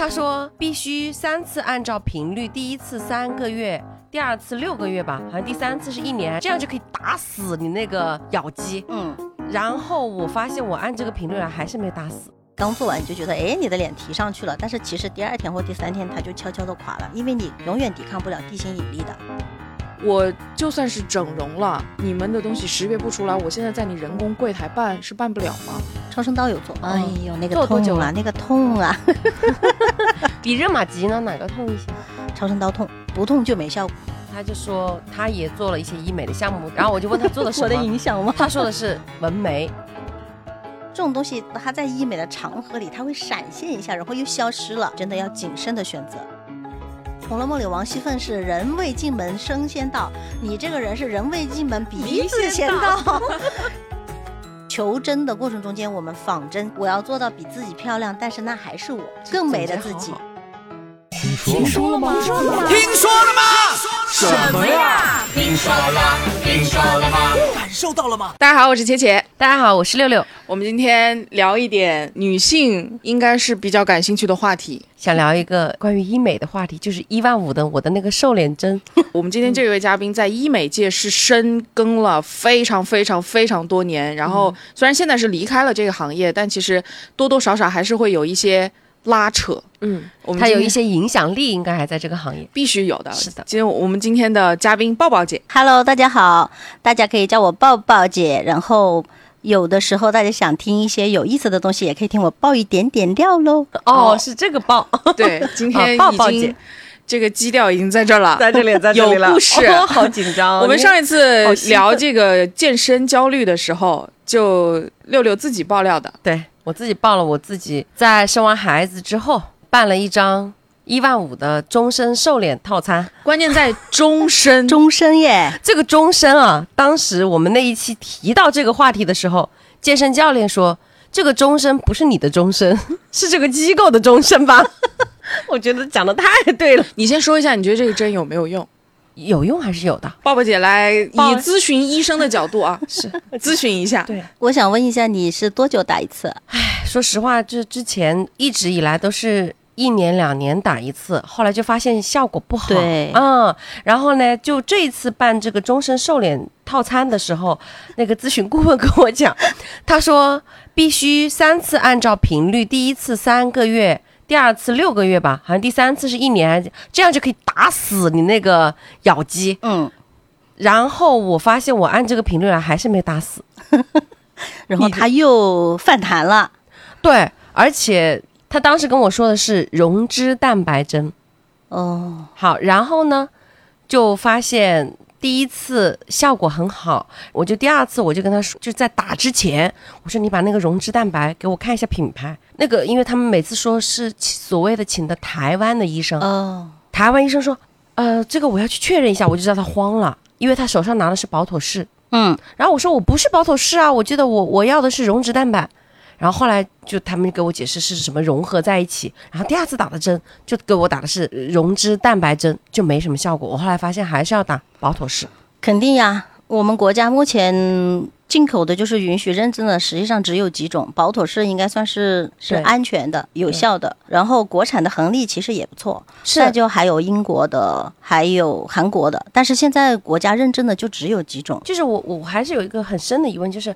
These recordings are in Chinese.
他说必须三次按照频率，第一次三个月，第二次六个月吧，好像第三次是一年，这样就可以打死你那个咬肌。嗯，然后我发现我按这个频率来还是没打死。刚做完你就觉得，哎，你的脸提上去了，但是其实第二天或第三天它就悄悄的垮了，因为你永远抵抗不了地心引力的。我就算是整容了，你们的东西识别不出来，我现在在你人工柜台办是办不了吗？超声刀有做，哎呦，那个做多久痛啊，那个痛啊，比热玛吉呢哪个痛一些？超声刀痛，不痛就没效果。他就说他也做了一些医美的项目，然后我就问他做的什 我的么，影响吗？他说的是纹眉。这种东西它在医美的长河里，它会闪现一下，然后又消失了，真的要谨慎的选择。《红楼梦》里王熙凤是人未进门声先到，你这个人是人未进门鼻子先到。求真的过程中间，我们仿真，我要做到比自己漂亮，但是那还是我更美的自己。听说了吗？听说了吗？什么呀？听说了？听说了吗？感受到了吗？大家好，我是茄茄。大家好，我是六六，我们今天聊一点女性应该是比较感兴趣的话题。想聊一个关于医美的话题，就是一万五的我的那个瘦脸针。我们今天这位嘉宾在医美界是深耕了非常非常非常多年，然后虽然现在是离开了这个行业，但其实多多少少还是会有一些拉扯。嗯，我们今天他有一些影响力，应该还在这个行业。必须有的。是的今天我们今天的嘉宾抱抱姐，Hello，大家好，大家可以叫我抱抱姐。然后有的时候大家想听一些有意思的东西，也可以听我爆一点点料喽。哦，是这个爆，对，今天啊 抱抱姐已经这个基调已经在这儿了，在这里，在这里了，有故事哦 好紧张。我们上一次聊这个健身焦虑的时候，就六六自己爆料的。对我自己报了，我自己在生完孩子之后办了一张一万五的终身瘦脸套餐。关键在终身，终身耶，这个终身啊，当时我们那一期提到这个话题的时候，健身教练说，这个终身不是你的终身，是这个机构的终身吧？我觉得讲的太对了，你先说一下，你觉得这个针有没有用？有用还是有的。抱抱姐来以咨询医生的角度啊，是咨询一下。对我想问一下，你是多久打一次？说实话，这之前一直以来都是一年两年打一次，后来就发现效果不好。对嗯，然后呢，就这一次办这个终身瘦脸套餐的时候，那个咨询顾问跟我讲，他说必须三次按照频率，第一次三个月。第二次六个月吧，好像第三次是一年，这样就可以打死你那个咬肌。嗯，然后我发现我按这个频率来还是没打死。然后他又反弹了。对，而且他当时跟我说的是溶脂蛋白针。哦，好，然后呢，就发现第一次效果很好，我就第二次我就跟他说，就在打之前，我说你把那个溶脂蛋白给我看一下品牌。那个，因为他们每次说是请所谓的请的台湾的医生，哦，台湾医生说，呃，这个我要去确认一下，我就知道他慌了，因为他手上拿的是保妥适。嗯，然后我说我不是保妥适啊，我记得我我要的是溶脂蛋白。然后后来就他们给我解释是什么融合在一起，然后第二次打的针就给我打的是溶脂蛋白针，就没什么效果。我后来发现还是要打保妥适。肯定呀。我们国家目前进口的就是允许认证的，实际上只有几种，保妥适应该算是是安全的、有效的。然后国产的恒力其实也不错，是就还有英国的，还有韩国的。但是现在国家认证的就只有几种。就是我我还是有一个很深的疑问，就是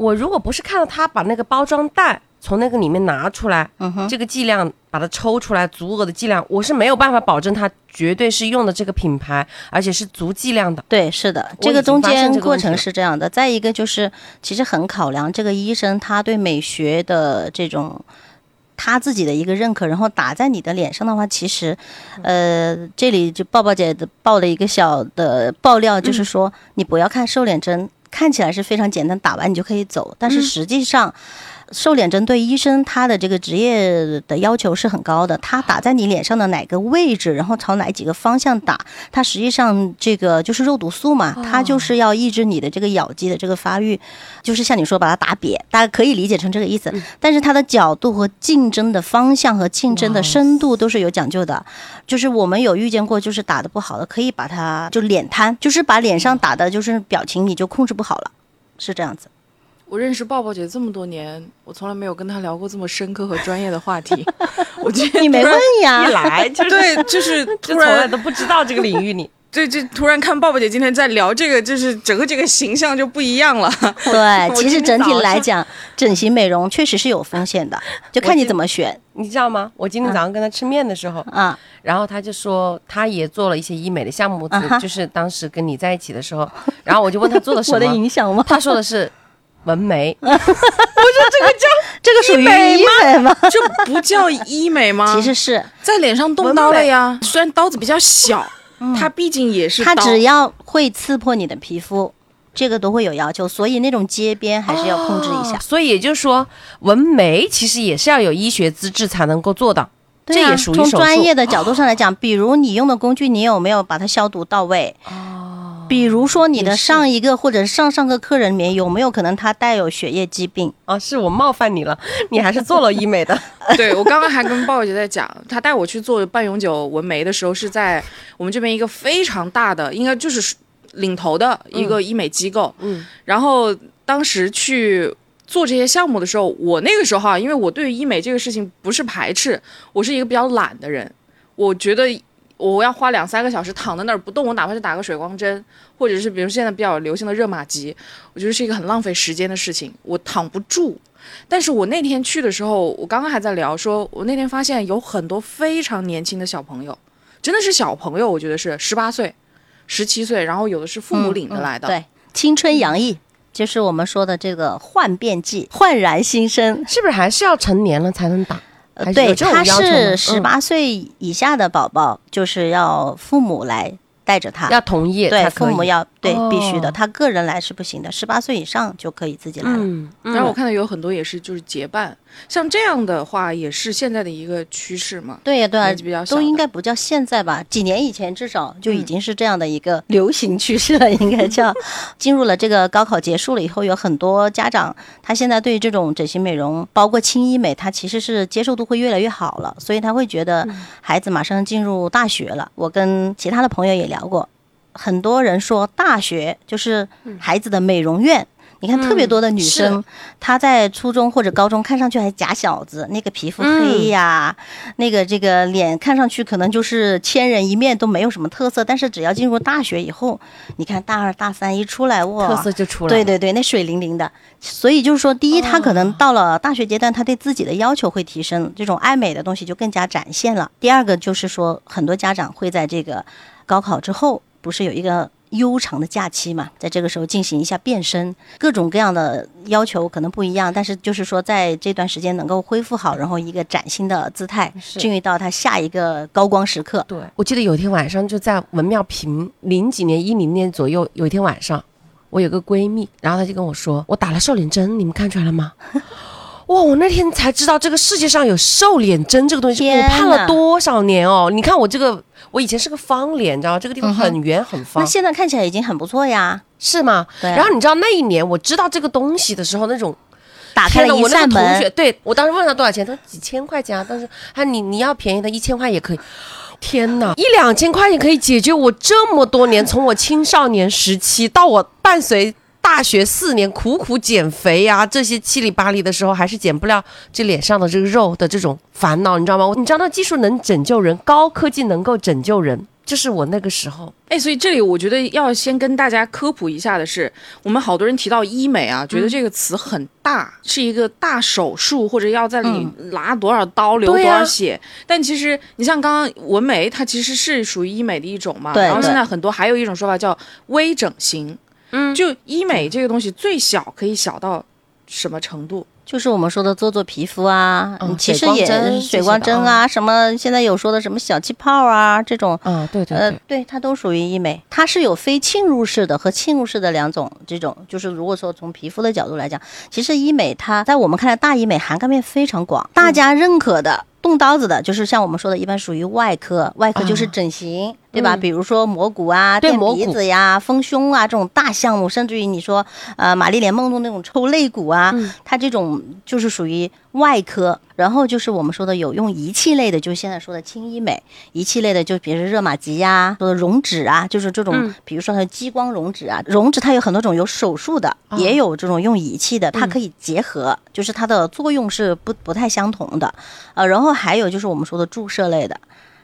我如果不是看到他把那个包装袋从那个里面拿出来，嗯哼，这个剂量把它抽出来，足额的剂量，我是没有办法保证它绝对是用的这个品牌，而且是足剂量的。对，是的，这个中间过程是这样的。再一个就是，其实很考量这个医生他对美学的这种他自己的一个认可，然后打在你的脸上的话，其实，呃，这里就抱抱姐的爆了一个小的爆料，就是说你不要看瘦脸针，看起来是非常简单，打完你就可以走，但是嗯实际上。瘦脸针对医生他的这个职业的要求是很高的，他打在你脸上的哪个位置，然后朝哪几个方向打，它实际上这个就是肉毒素嘛，它就是要抑制你的这个咬肌的这个发育，就是像你说把它打瘪，大家可以理解成这个意思。但是它的角度和竞争的方向和竞争的深度都是有讲究的。就是我们有遇见过，就是打的不好的，可以把它就脸瘫，就是把脸上打的就是表情你就控制不好了，是这样子。我认识抱抱姐这么多年，我从来没有跟她聊过这么深刻和专业的话题。我觉得你没问呀一？来 就是对，就是 突然从来都不知道这个领域里。对，就突然看抱抱姐今天在聊这个，就是整个这个形象就不一样了。对，其实整体来讲，整形美容确实是有风险的，就看你怎么选你知道吗？我今天早上跟他吃面的时候，啊。然后他就说他也做了一些医美的项目，啊就是当时跟你在一起的时候，然后我就问他做的什我的，影响吗？他说的是纹眉。这个叫 这个属于医美吗？这不叫医美吗？其实是在脸上动刀了呀，虽然刀子比较小，它毕竟也是它只要会刺破你的皮肤，这个都会有要求，所以那种街边还是要控制一下。哦所以也就是说，纹眉其实也是要有医学资质才能够做到，对啊这也属于从专业的角度上来讲，比如你用的工具，你有没有把它消毒到位？哦。比如说你的上一个或者上上个客人里面有没有可能他带有血液疾病？啊，是我冒犯你了，你还是做了医美的。对我刚刚还跟抱抱姐在讲，她带我去做半永久纹眉的时候，是在我们这边一个非常大的，应该就是领头的一个医美机构。嗯，然后当时去做这些项目的时候，我那个时候哈，因为我对于医美这个事情不是排斥，我是一个比较懒的人，我觉得。我要花两三个小时躺在那儿不动，我哪怕是打个水光针，或者是比如现在比较流行的热玛吉，我觉得是一个很浪费时间的事情，我躺不住。但是我那天去的时候，我刚刚还在聊说，我那天发现有很多非常年轻的小朋友，真的是小朋友，我觉得是十八岁、十七岁，然后有的是父母领着来的，嗯对，青春洋溢。就是我们说的这个焕变剂，焕然新生。是不是还是要成年了才能打？呃对，他是十嗯八岁以下的宝宝，就是要父母来带着他。要同意对，父母要对必须的，哦他个人来是不行的，十八岁以上就可以自己来了。嗯，嗯然后我看到有很多也是就是结伴，像这样的话也是现在的一个趋势嘛。对呀，对啊比较，都应该不叫现在吧？几年以前至少就已嗯经是这样的一个流行趋势了，应该叫。进入了这个高考结束了以后，有很多家长他现在对这种整形美容，包括轻医美，他其实是接受度会越来越好了，所以他会觉得嗯孩子马上进入大学了。我跟其他的朋友也聊过，很多人说大学就是嗯孩子的美容院。你看，特别多的女生，她在初中或者高中看上去还假小子，那个皮肤黑呀，那个这个脸看上去可能就是千人一面，都没有什么特色。但是只要进入大学以后，你看大二大三一出来，哇，特色就出来了。对对对，那水灵灵的。所以就是说，第一，她可能到了大学阶段，她对自己的要求会提升，这种爱美的东西就更加展现了。第二个就是说，很多家长会在这个高考之后，不是有一个。悠长的假期嘛，在这个时候进行一下变身，各种各样的要求可能不一样，但是就是说在这段时间能够恢复好，然后一个崭新的姿态，进入到他下一个高光时刻。对，我记得有一天晚上就在文庙坪零几年、一零年左右，有一天晚上，我有个闺蜜，然后她就跟我说，我打了瘦脸针，你们看出来了吗？哇！我那天才知道这个世界上有瘦脸针这个东西，我盼了多少年哦！你看我这个，我以前是个方脸，你知道吗？这个地方很圆很方那，现在看起来已经很不错呀，是吗？对啊然后你知道那一年我知道这个东西的时候，那种打开了一扇门个同学，，对我当时问他多少钱，他说几千块钱啊，但是他你你要便宜的，一千块也可以。天哪，一两千块钱可以解决我这么多年，从我青少年时期到我伴随大学四年苦苦减肥呀、这些七里八里的时候，还是减不了这脸上的这个肉的这种烦恼，你知道吗？你知道那技术能拯救人，高科技能够拯救人，这是我那个时候。哎，所以这里我觉得要先跟大家科普一下的是，我们好多人提到医美啊，觉得这个词很大，是一个大手术，或者要在里拿多少刀、流多少血。但其实你像刚刚纹眉，它其实是属于医美的一种嘛。然后现在很多还有一种说法叫微整形。嗯就医美这个东西最小可以小到什么程度？就是我们说的做做皮肤啊，嗯其实也水光针水光针啊，什么现在有说的什么小气泡啊这种。啊，对对呃对，，对，它都属于医美，它是有非侵入式的和侵入式的两种。这种就是如果说从皮肤的角度来讲，其实医美它在我们看来，大医美涵盖面非常广，大家认可的。动刀子的，就是像我们说的，一般属于外科，外科就是啊。整形，对吧？嗯。比如说磨骨啊、垫鼻子呀、丰胸啊这种大项目，甚至于你说呃玛丽莲梦露那种抽肋骨啊，嗯。它这种就是属于外科。然后就是我们说的有用仪器类的，就现在说的轻医美，仪器类的就比如热玛吉呀、说的溶脂啊，就是这种，嗯比如说它的激光溶脂啊，溶脂它有很多种，有手术的，哦也有这种用仪器的，它嗯可以结合，就是它的作用是不不太相同的。呃，然后还有就是我们说的注射类的。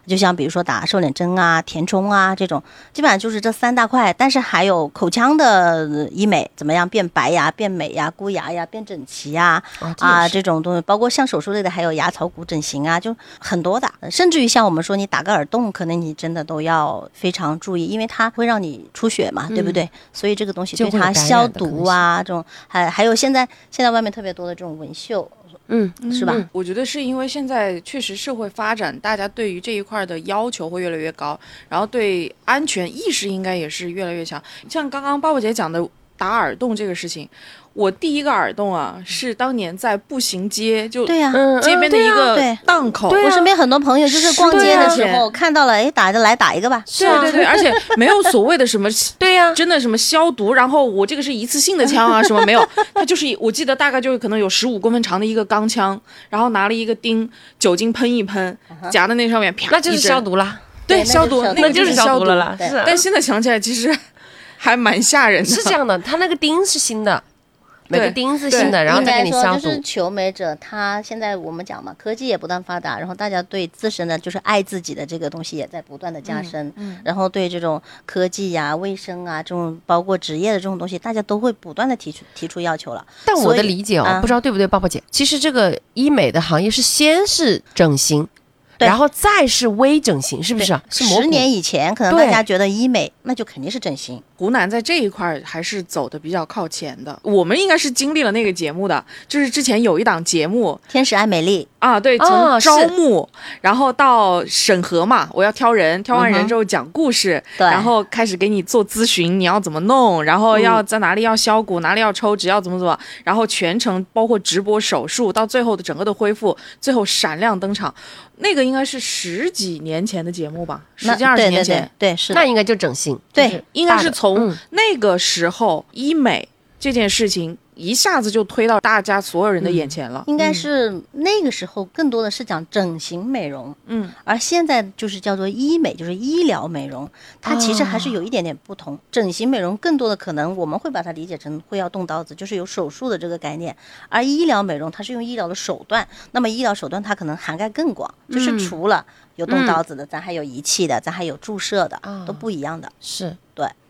就像比如说打瘦脸针啊、填充啊这种，基本上就是这三大块。但是还有口腔的医美，怎么样变白呀、变美呀、箍牙呀、变整齐呀啊啊这种东西，包括像手术类的，还有牙槽骨整形啊，就很多的。甚至于像我们说你打个耳洞，可能你真的都要非常注意，因为它会让你出血嘛，对不对？所以这个东西对它消毒啊，这种还还有现在现在外面特别多的这种纹绣，嗯，是吧？我觉得是因为现在确实社会发展，大家对于这一块的要求会越来越高，然后对安全意识应该也是越来越强。像刚刚鲍勃姐讲的打耳洞这个事情，我第一个耳洞啊是当年在步行街就对呀、嗯街边的一个啊档口，我身边很多朋友就是逛街的时候看到了，哎，打着来打一个吧。是啊对对对，而且没有所谓的什么对呀、真的什么消毒，然后我这个是一次性的枪啊，什么没有，它就是我记得大概就是可能有十五公分长的一个钢枪，然后拿了一个钉，酒精喷一喷，夹在那上面，啪，那就是消毒啦，对，消毒，那个就是消消毒了。啦，是啊但现在想起来，其实还蛮吓人的。是这样的，它那个钉是新的，每个对钉是新的，然后再给你消毒应该说就是。求美者，他现在我们讲嘛，科技也不断发达，然后大家对自身的就是爱自己的这个东西也在不断的加深，嗯然后对这种科技呀、卫生啊这种包括职业的这种东西，大家都会不断的提出提出要求了。但我的理解哦，啊不知道对不对，抱抱姐，其实这个医美的行业是先是整形，对然后再是微整形，是不是？啊？是十年以前，可能大家觉得医美那就肯定是整形，湖南在这一块儿还是走的比较靠前的。我们应该是经历了那个节目的，就是之前有一档节目天使爱美丽，啊，对，从招募，然后到审核嘛，我要挑人，挑完人之后讲故事，对。然后开始给你做咨询，你要怎么弄，然后要在哪里要削骨，哪里要抽脂，要怎么怎么，然后全程包括直播手术，到最后的整个的恢复，最后闪亮登场，那个应该是十几年前的节目吧，十几二十年前。对，对是那应该就整形，对就是应该是从嗯。那个时候，医美这件事情一下子就推到大家所有人的眼前了。应该是那个时候更多的是讲整形美容，嗯，而现在就是叫做医美，就是医疗美容，它其实还是有一点点不同。整形美容更多的可能我们会把它理解成会要动刀子，就是有手术的这个概念，而医疗美容它是用医疗的手段，那么医疗手段它可能涵盖更广，就是除了有动刀子的，咱还有仪器的，咱还有注射的，啊。都不一样的。是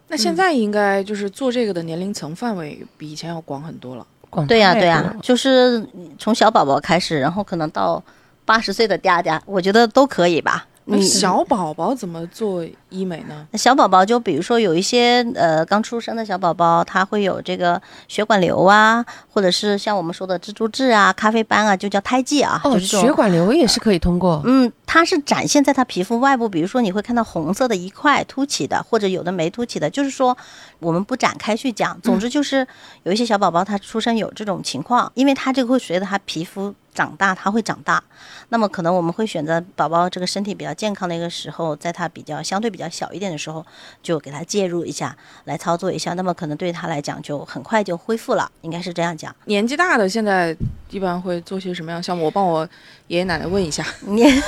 那现在应该就是做这个的年龄层范围比以前要广很多了。广对呀、对呀、就是从小宝宝开始，然后可能到八十岁的嗲嗲，我觉得都可以吧。那你小宝宝怎么做医美呢？小宝宝就比如说有一些呃刚出生的小宝宝，他会有这个血管瘤啊，或者是像我们说的蜘蛛痣啊、咖啡斑啊，就叫胎记啊，哦，就是。血管瘤也是可以通过，嗯，它是展现在他皮肤外部，比如说你会看到红色的一块凸起的，或者有的没凸起的，就是说我们不展开去讲。总之就是有一些小宝宝他出生有这种情况，因为他这个会随着他皮肤长大，他会长大。那么可能我们会选择宝宝这个身体比较健康的一个时候，在他比较相对比较小一点的时候，就给他介入一下，来操作一下。那么可能对他来讲就很快就恢复了，应该是这样讲。年纪大的现在一般会做些什么样的项目？我帮我爷爷奶奶问一下。年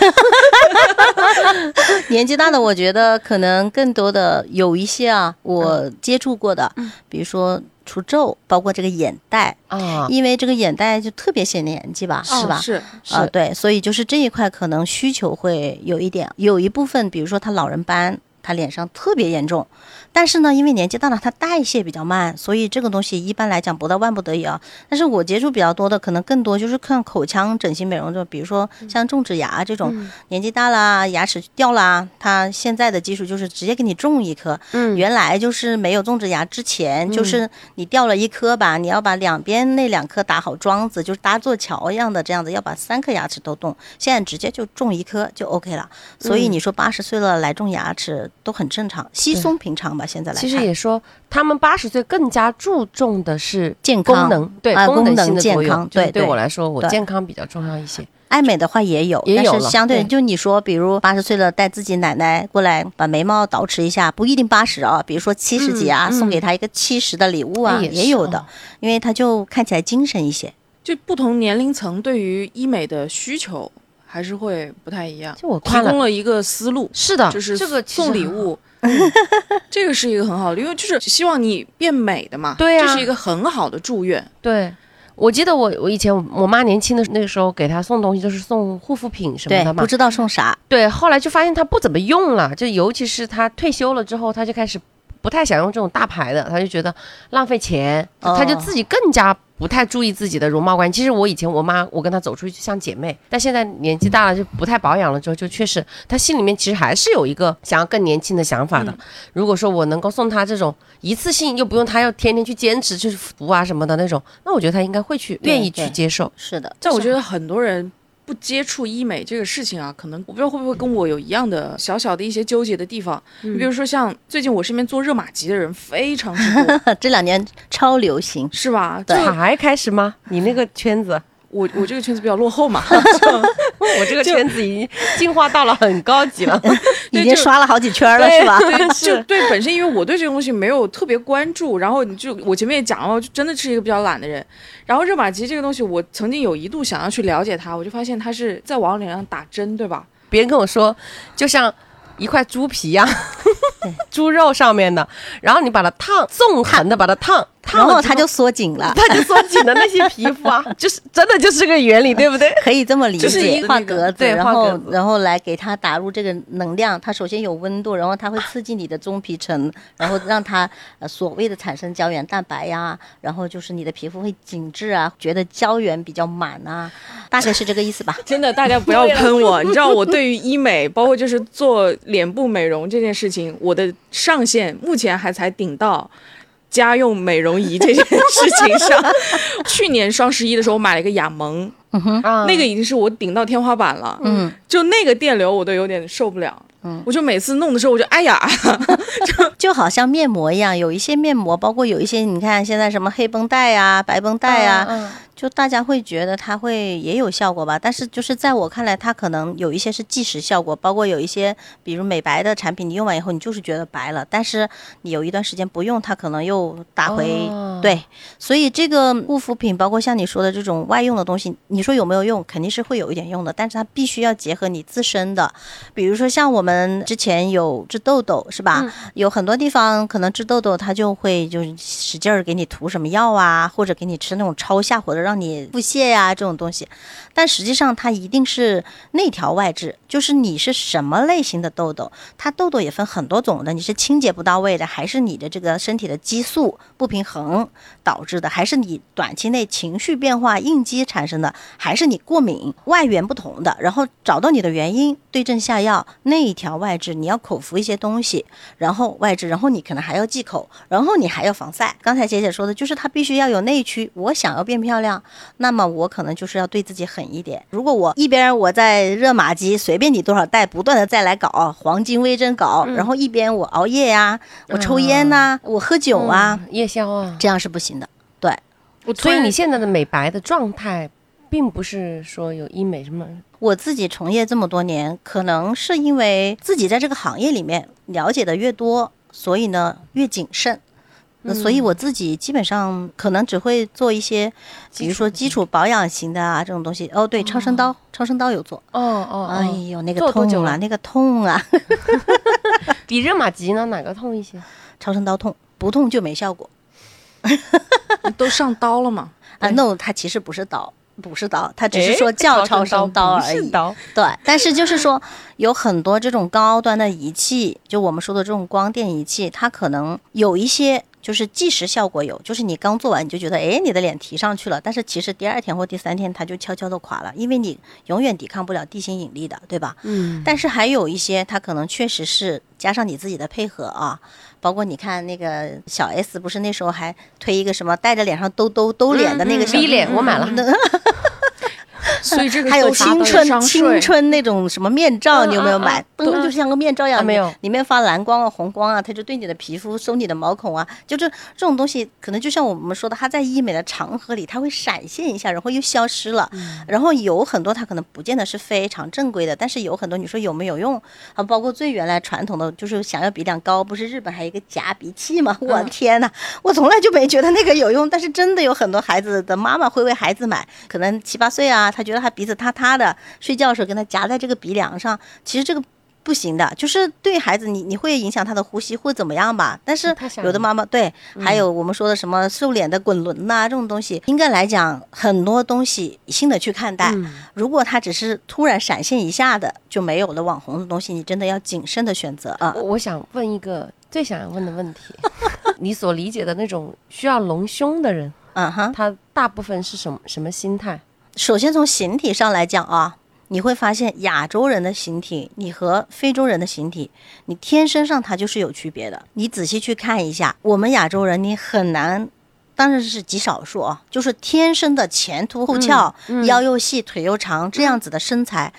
年纪大的，我觉得可能更多的有一些啊，我接触过的，比如说除皱，包括这个眼袋，啊，因为这个眼袋就特别显年纪吧，是吧？啊、对，所以就是这一块可能需求会有一点，有一部分，比如说他老人斑，他脸上特别严重，但是呢，因为年纪大了，他代谢比较慢，所以这个东西一般来讲不到万不得已啊。但是我接触比较多的，可能更多就是看口腔整形美容，就比如说像种植牙这种，年纪大啦，牙齿掉啦，他现在的技术就是直接给你种一颗，嗯。原来就是没有种植牙之前，就是你掉了一颗吧，你要把两边那两颗打好桩子，就是搭座桥一样的这样子，要把三颗牙齿都动。现在直接就种一颗就 OK 了。所以你说八十岁了来种牙齿都很正常，稀松平常吧。现在来看，其实也说，他们八十岁更加注重的是健康。功能，对啊功能健康对对对。我来说，我对。健康比较重要一些。爱美的话也有，也有但是相对对。就你说，比如八十岁了带自己奶奶过来把眉毛捯饬一下，不一定八十啊，比如说七十几啊，送给她一个七十的礼物啊，哎也有的哦，因为她就看起来精神一些。就不同年龄层对于医美的需求还是会不太一样。就我看了供了一个思路，是的，就是这个送礼，物，这个是一个很好的，因为就是希望你变美的嘛，对啊这是一个很好的祝愿。对。我记得我我以前我妈年轻的那个时候给她送东西就是送护肤品什么的，嘛不，知道送啥，对，后来就发现她不怎么用了，就尤其是她退休了之后，她就开始不太想用这种大牌的，她就觉得浪费钱，她就哦自己更加不太注意自己的容貌关系。其实我以前我妈我跟她走出去就像姐妹，但现在年纪大了就不太保养了之后，就确实她心里面其实还是有一个想要更年轻的想法的。如果说我能够送她这种一次性又不用她要天天去坚持去服啊什么的那种，那我觉得她应该会去愿意去接受。是的，但我觉得很多人不接触医美这个事情啊，可能我不知道会不会跟我有一样的小小的一些纠结的地方。你比如说像最近我身边做热玛吉的人非常之多，这两年超流行。是吧？就对才开始吗？你那个圈子，我我这个圈子比较落后嘛，我这个圈子已经进化到了很高级了。已经刷了好几圈了，是吧？对，就对本身，因为我对这个东西没有特别关注，然后你就我前面也讲了，我就真的是一个比较懒的人。然后热玛吉这个东西，我曾经有一度想要去了解它，我就发现它是在往脸上打针，对吧？别人跟我说，就像一块猪皮呀、猪肉上面的，然后你把它烫，纵横的把它烫，然后它就缩紧了，它就缩紧了那些皮肤啊，就是真的就是这个原理，对不对？可以这么理就是一解，画格子，对然后然后来给它打入这个能量。它首先有温度，然后它会刺激你的中皮层，然后让它呃所谓的产生胶原蛋白呀，然后就是你的皮肤会紧致啊，觉得胶原比较满啊，大概是这个意思吧。真的，大家不要喷我。你知道我对于医美，包括就是做脸部美容这件事情，我的上限目前还才顶到。家用美容仪这件事情上，去年双十一的时候，我买了一个雅萌，啊。那个已经是我顶到天花板了。嗯，就那个电流我都有点受不了。嗯。我就每次弄的时候，我就哎呀，就好像面膜一样，有一些面膜，包括有一些你看现在什么黑绷带呀、白绷带呀，嗯就大家会觉得它会也有效果吧，但是就是在我看来，它可能有一些是即时效果，包括有一些比如美白的产品，你用完以后你就是觉得白了，但是你有一段时间不用，它可能又打回、哦对，所以这个护肤品，包括像你说的这种外用的东西，你说有没有用？肯定是会有一点用的，但是它必须要结合你自身的，比如说像我们之前有治痘痘是吧？嗯有很多地方可能治痘痘，它就会就是使劲儿给你涂什么药啊，或者给你吃那种超下火的，让你腹泻呀、这种东西。但实际上它一定是内调外治，就是你是什么类型的痘痘，它痘痘也分很多种的，你是清洁不到位的，还是你的这个身体的激素不平衡导致的，还是你短期内情绪变化应激产生的，还是你过敏外源不同的，然后找到你的原因，对症下药，内调外治，你要口服一些东西，然后外治，然后你可能还要忌口，然后你还要防晒。刚才姐姐说的就是它必须要有内驱，我想要变漂亮，那么我可能就是要对自己狠一点。如果我一边我在热玛吉随便你多少代，不断的再来搞黄金微针搞，然后一边我熬夜呀、我抽烟呐、我喝酒啊，嗯夜宵啊，这样是不行的。对，所以你现在的美白的状态，并不是说有医美什么，我自己从业这么多年，可能是因为自己在这个行业里面了解的越多，所以呢越谨慎。那所以我自己基本上可能只会做一些，比如说基础保养型的啊这种东西。哦，对，超声刀，超声刀有做。哦哦哎呦，那个痛啊，了那个痛啊 比热玛吉呢哪个痛一些？超声刀痛，不痛就没效果都上刀了嘛，啊。no，它其实不是刀，不是刀，它只是说叫超声刀而已。是刀对，但是就是说，有很多这种高端的仪器，就我们说的这种光电仪器，它可能有一些就是即时效果有，就是你刚做完你就觉得，哎，你的脸提上去了，但是其实第二天或第三天它就悄悄的垮了，因为你永远抵抗不了地心引力的，对吧？嗯，但是还有一些，它可能确实是加上你自己的配合啊，包括你看那个小 S 不是那时候还推一个什么带着脸上兜兜兜脸的那个小 V 脸我买了，所以这个还有青春青春那种什么面罩，嗯你有没有买？灯就像个面罩一样，啊没有里面发蓝光啊、红光啊，它就对你的皮肤收你的毛孔啊，就这这种东西，可能就像我们说的，它在医美的长河里，它会闪现一下，然后又消失了。嗯然后有很多它可能不见得是非常正规的，但是有很多你说有没有用啊？包括最原来传统的，就是想要鼻梁高，不是日本还有一个夹鼻器吗？我的天呐，我从来就没觉得那个有用，但是真的有很多孩子的妈妈会为孩子买，可能七八岁啊，他觉得他鼻子塌塌的，睡觉的时候跟他夹在这个鼻梁上，其实这个。不行的，就是对孩子你你会影响他的呼吸会怎么样吧？但是有的妈妈对，嗯还有我们说的什么瘦脸的滚轮呐、这种东西，应该来讲很多东西理性的去看待。嗯如果他只是突然闪现一下的就没有了网红的东西，你真的要谨慎的选择啊我。我想问一个最想要问的问题，你所理解的那种需要隆胸的人，嗯哼，他大部分是什么什么心态？首先从形体上来讲啊，你会发现亚洲人的形体，你和非洲人的形体，你天生上它就是有区别的。你仔细去看一下，我们亚洲人你很难。当然是极少数啊，就是天生的前凸后翘、嗯腰又细、腿又长这样子的身材，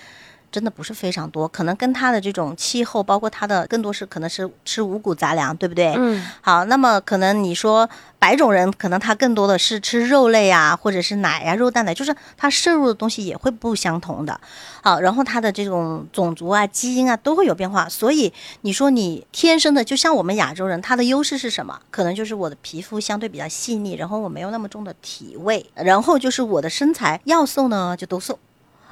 真的不是非常多。可能跟他的这种气候，包括他的更多是可能是吃五谷杂粮，对不对？嗯好，那么可能你说白种人，可能他更多的是吃肉类啊，或者是奶呀、肉蛋奶，就是他摄入的东西也会不相同的。好，然后他的这种种族啊、基因啊都会有变化，所以你说你天生的，就像我们亚洲人，他的优势是什么？可能就是我的皮肤相对比较细腻，然后我没有那么重的体味，然后就是我的身材要瘦呢就都瘦，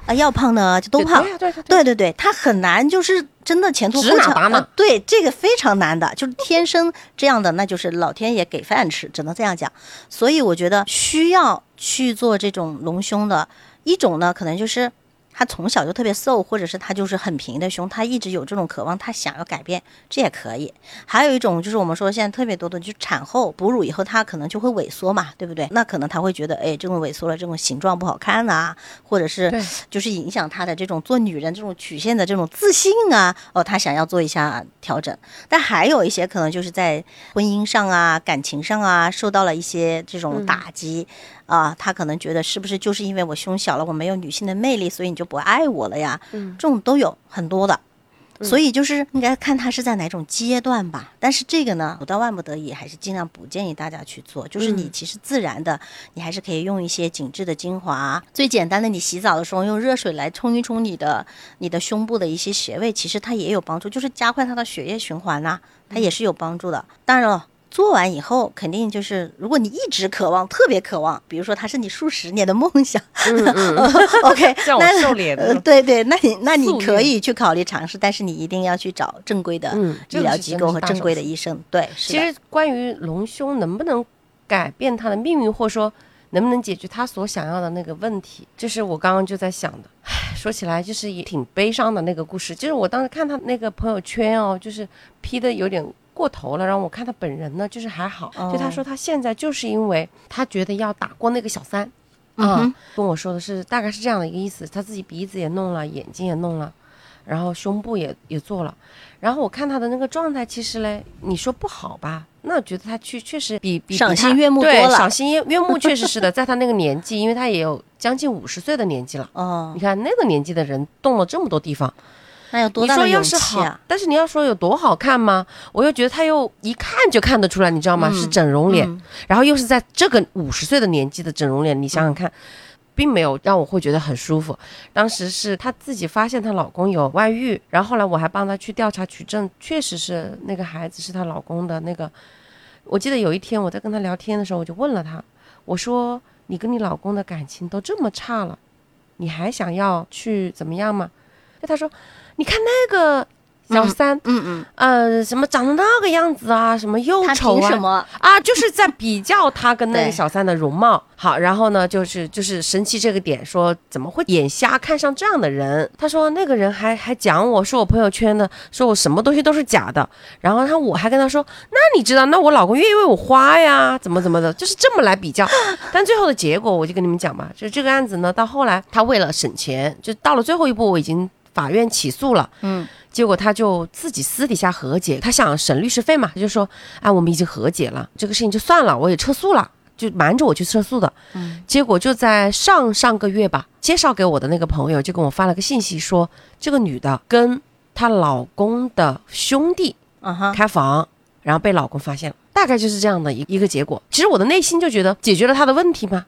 啊要胖呢就都胖。对对对对对对，他很难，就是真的前凸指后翘。哪打哪呃对，这个非常难的，就是天生这样的，那就是老天爷给饭吃，只能这样讲。所以我觉得需要去做这种隆胸的一种呢，可能就是他从小就特别瘦，或者是他就是很平的胸，他一直有这种渴望，他想要改变，这也可以。还有一种就是我们说现在特别多的，就是产后哺乳以后，他可能就会萎缩嘛，对不对？那可能他会觉得，哎，这种萎缩了，这种形状不好看呐、或者是就是影响她的这种做女人这种曲线的这种自信啊，哦，她想要做一下调整。但还有一些可能就是在婚姻上啊、感情上啊，受到了一些这种打击。啊，他可能觉得是不是就是因为我胸小了，我没有女性的魅力，所以你就不爱我了呀？嗯这种都有很多的。所以就是应该看他是在哪种阶段吧，但是这个呢，不到万不得已，还是尽量不建议大家去做。就是你嗯其实自然的，你还是可以用一些紧致的精华，最简单的，你洗澡的时候用热水来冲一冲你的你的胸部的一些穴位，其实它也有帮助，就是加快它的血液循环呐、它也是有帮助的。当然了。做完以后，肯定就是，如果你一直渴望，特别渴望，比如说它是你数十年的梦想，嗯嗯，OK，那瘦脸的。呃，对对，那你那你可以去考虑尝试，但是你一定要去找正规的嗯医疗机构和正规的医生。对，是其实关于隆胸能不能改变他的命运，或者说能不能解决他所想要的那个问题，就是我刚刚就在想的。唉，说起来就是也挺悲伤的那个故事，就是我当时看他那个朋友圈哦，就是 P 的有点过头了，然后我看他本人呢，就是还好，哦就他说他现在就是因为他觉得要打过那个小三。啊、嗯哼跟我说的是大概是这样的一个意思，他自己鼻子也弄了，眼睛也弄了，然后胸部也也做了，然后我看他的那个状态，其实嘞，你说不好吧？那我觉得他去确实比比赏心悦目多了赏心悦悦目确实是的，在他那个年纪，因为他也有将近五十岁的年纪了。哦你，看那个年纪的人动了这么多地方，那有多你说大的勇要是好气啊？，但是你要说有多好看吗？我又觉得他又一看就看得出来，你知道吗？嗯是整容脸，嗯然后又是在这个五十岁的年纪的整容脸，你想想看，并没有让我会觉得很舒服。当时是她自己发现她老公有外遇，然后后来我还帮她去调查取证，确实是那个孩子是她老公的那个。我记得有一天我在跟她聊天的时候，我就问了她，我说：“你跟你老公的感情都这么差了，你还想要去怎么样吗？”那她说：“你看那个小三，嗯嗯呃，什么长得那个样子啊，什么又丑啊，什么？啊，就是在比较他跟那个小三的容貌。好，然后呢，就是就是生气这个点，说怎么会眼瞎看上这样的人？他说那个人还还讲我说我朋友圈的，说我什么东西都是假的。然后他我还跟他说，那你知道，那我老公愿意为我花呀，怎么怎么的，就是这么来比较。但最后的结果，我就跟你们讲吧，就这个案子呢，到后来他为了省钱，就到了最后一步，我已经法院起诉了。嗯，结果他就自己私底下和解，他想省律师费嘛，他就说，哎，我们已经和解了，这个事情就算了，我也撤诉了。就瞒着我去撤诉的。嗯结果就在上上个月吧，介绍给我的那个朋友就跟我发了个信息说，这个女的跟她老公的兄弟开房，然后被老公发现了，大概就是这样的一一个结果。其实我的内心就觉得解决了他的问题吗？